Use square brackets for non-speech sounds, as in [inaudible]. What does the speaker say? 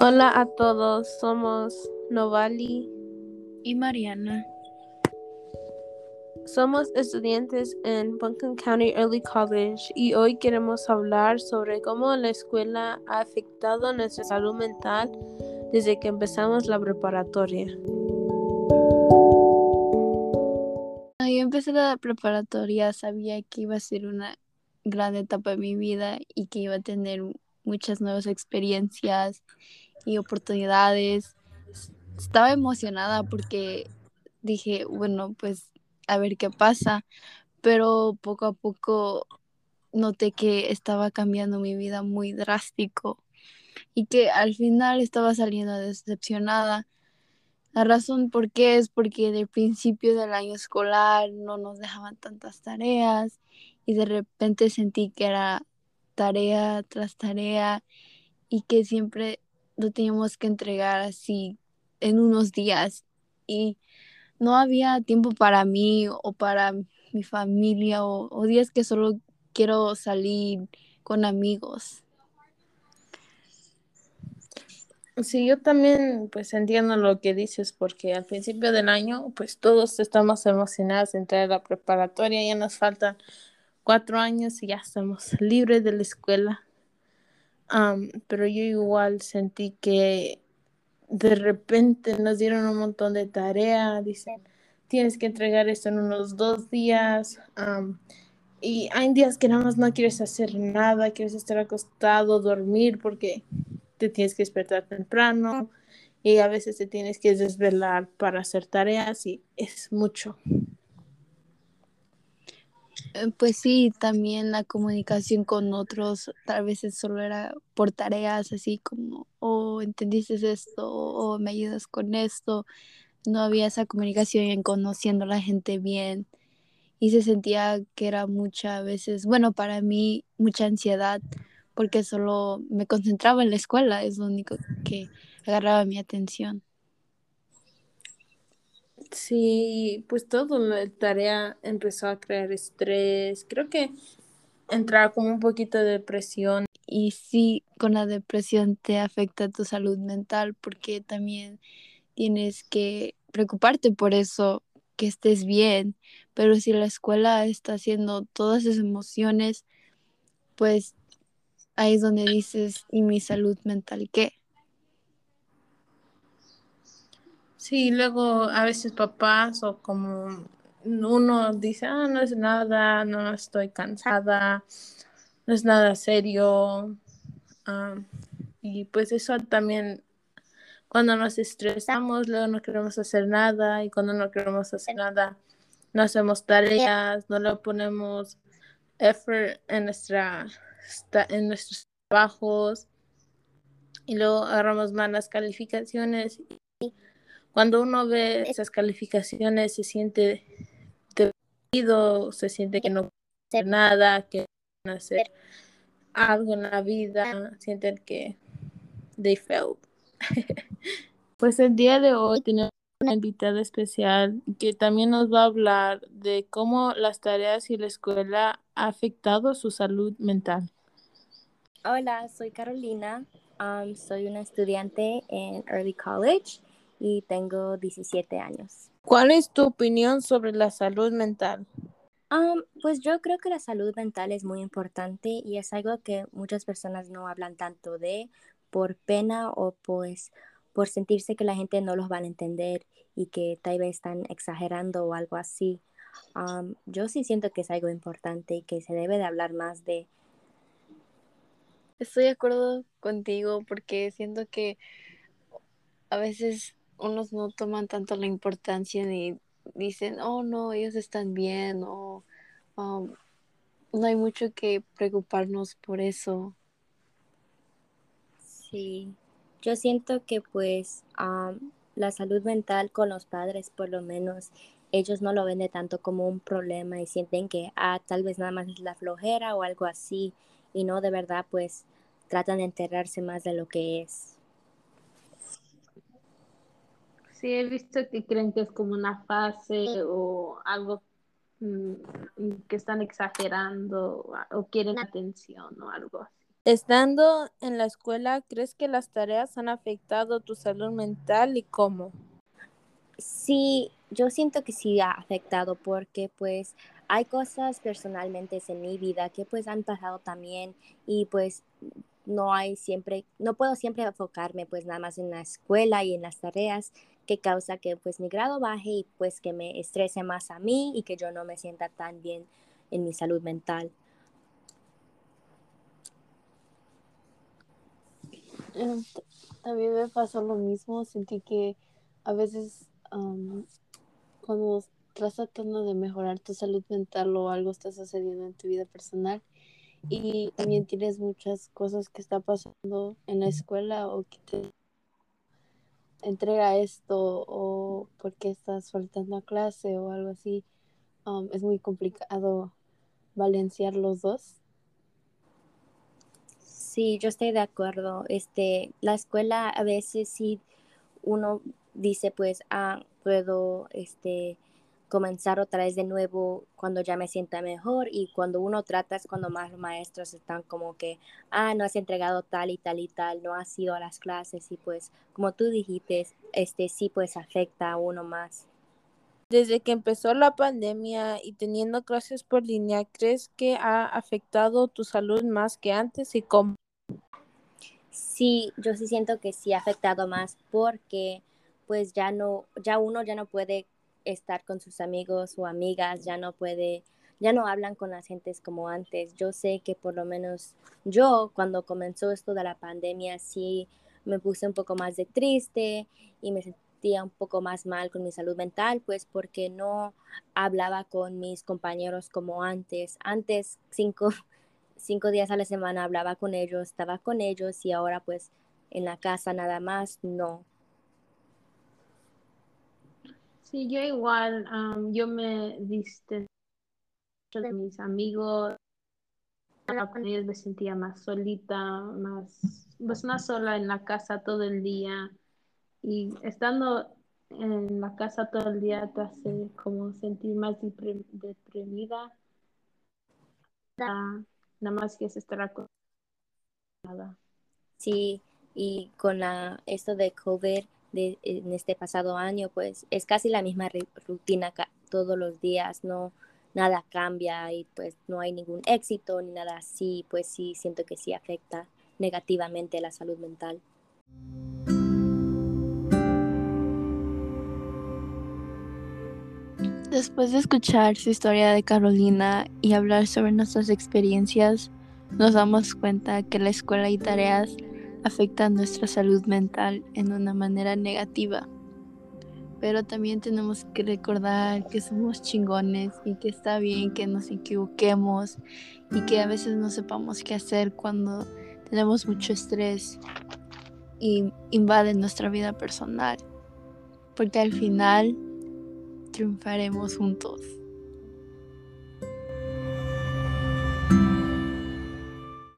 Hola a todos, somos Novali y Mariana. Somos estudiantes en Buncombe County Early College y hoy queremos hablar sobre cómo la escuela ha afectado nuestra salud mental desde que empezamos la preparatoria. Cuando yo empecé la preparatoria sabía que iba a ser una gran etapa de mi vida y que iba a tener muchas nuevas experiencias y oportunidades. Estaba emocionada porque dije, bueno, pues a ver qué pasa, pero poco a poco noté que estaba cambiando mi vida muy drástico y que al final estaba saliendo decepcionada. La razón por qué es porque del principio del año escolar no nos dejaban tantas tareas y de repente sentí que era tarea tras tarea y que siempre lo teníamos que entregar así en unos días y no había tiempo para mí o para mi familia o, días que solo quiero salir con amigos. Sí, yo también pues entiendo lo que dices porque al principio del año pues todos estamos emocionados de entrar a la preparatoria, ya nos faltan cuatro años y ya estamos libres de la escuela. Pero yo igual sentí que de repente nos dieron un montón de tareas, dicen, tienes que entregar esto en unos dos días. y hay días que nada más no quieres hacer nada, quieres estar acostado, dormir, porque te tienes que despertar temprano y a veces te tienes que desvelar para hacer tareas y es mucho. Eh, pues sí, también la comunicación con otros, tal vez solo era por tareas así como, oh, entendiste esto, o oh, me ayudas con esto. No había esa comunicación en conociendo a la gente bien y se sentía que era muchas veces, bueno, para mí mucha ansiedad porque solo me concentraba en la escuela, es lo único que agarraba mi atención. Sí, pues todo la tarea empezó a crear estrés. Creo que entrar como un poquito de depresión. Y sí, con la depresión te afecta tu salud mental porque también tienes que preocuparte por eso, que estés bien. Pero si la escuela está haciendo todas esas emociones, pues ahí es donde dices, ¿y mi salud mental qué? Sí, luego a veces papás o como uno dice, ah, no es nada, no estoy cansada, no es nada serio. y pues eso también, cuando nos estresamos, luego no queremos hacer nada y cuando no queremos hacer nada, no hacemos tareas, no le ponemos effort en, nuestra, en nuestros trabajos y luego agarramos malas calificaciones cuando uno ve esas calificaciones se siente deprimido, se siente que no puede hacer nada, que no hacer algo en la vida, sienten que they failed. [laughs] pues el día de hoy tenemos una invitada especial que también nos va a hablar de cómo las tareas y la escuela ha afectado su salud mental. Hola, soy Carolina, soy una estudiante en Early College y tengo 17 años. ¿Cuál es tu opinión sobre la salud mental? pues yo creo que la salud mental es muy importante y es algo que muchas personas no hablan tanto de por pena o pues por sentirse que la gente no los va a entender y que tal vez están exagerando o algo así. yo sí siento que es algo importante y que se debe de hablar más de. Estoy de acuerdo contigo porque siento que a veces unos no toman tanto la importancia ni dicen, oh no, ellos están bien o um, no hay mucho que preocuparnos por eso. Sí, yo siento que pues um, la salud mental con los padres por lo menos ellos no lo ven de tanto como un problema y sienten que ah, tal vez nada más es la flojera o algo así y no de verdad pues tratan de enterrarse más de lo que es. Sí, he visto que creen que es como una fase o algo mm, que están exagerando o quieren atención o algo así. Estando en la escuela, ¿crees que las tareas han afectado tu salud mental y cómo? Sí, yo siento que sí ha afectado porque pues hay cosas personalmente en mi vida que pues han pasado también y pues no hay siempre, no puedo siempre enfocarme pues nada más en la escuela y en las tareas que causa que pues mi grado baje y pues que me estrese más a mí y que yo no me sienta tan bien en mi salud mental. Em, también me pasó lo mismo, sentí que a veces cuando estás tratando de mejorar tu salud mental o algo está sucediendo en tu vida personal y también tienes muchas cosas que está pasando en la escuela o que te entrega esto o porque estás faltando a clase o algo así, es muy complicado balancear los dos. Sí, yo estoy de acuerdo. Este, la escuela a veces sí uno dice pues, ah, puedo este, comenzar otra vez de nuevo cuando ya me sienta mejor y cuando uno trata es cuando más los maestros están como que, ah, no has entregado tal y tal y tal, no has ido a las clases y pues como tú dijiste, este sí pues afecta a uno más. Desde que empezó la pandemia y teniendo clases por línea, ¿crees que ha afectado tu salud más que antes y cómo? Sí, yo sí siento que sí ha afectado más porque pues ya no, ya uno ya no puede estar con sus amigos o amigas, ya no puede, ya no hablan con las gentes como antes. Yo sé que por lo menos yo cuando comenzó esto de la pandemia sí me puse un poco más de triste y me sentía un poco más mal con mi salud mental, pues porque no hablaba con mis compañeros como antes. Antes, cinco, [laughs] cinco días a la semana hablaba con ellos, estaba con ellos y ahora pues en la casa nada más, no. Sí, yo igual, yo me diste de mis amigos, con ellos me sentía más solita, más, pues más sola en la casa todo el día y estando en la casa todo el día te hace como sentir más deprimida. Nada, más que estar acostumbrada. Sí, y con la, esto de COVID, de, en este pasado año, pues es casi la misma rutina todos los días, no nada cambia y pues no hay ningún éxito ni nada así, pues sí siento que sí afecta negativamente la salud mental. Después de escuchar su historia de Carolina y hablar sobre nuestras experiencias, nos damos cuenta que la escuela y tareas afecta nuestra salud mental en una manera negativa. Pero también tenemos que recordar que somos chingones y que está bien que nos equivoquemos y que a veces no sepamos qué hacer cuando tenemos mucho estrés y invade nuestra vida personal. Porque al final triunfaremos juntos.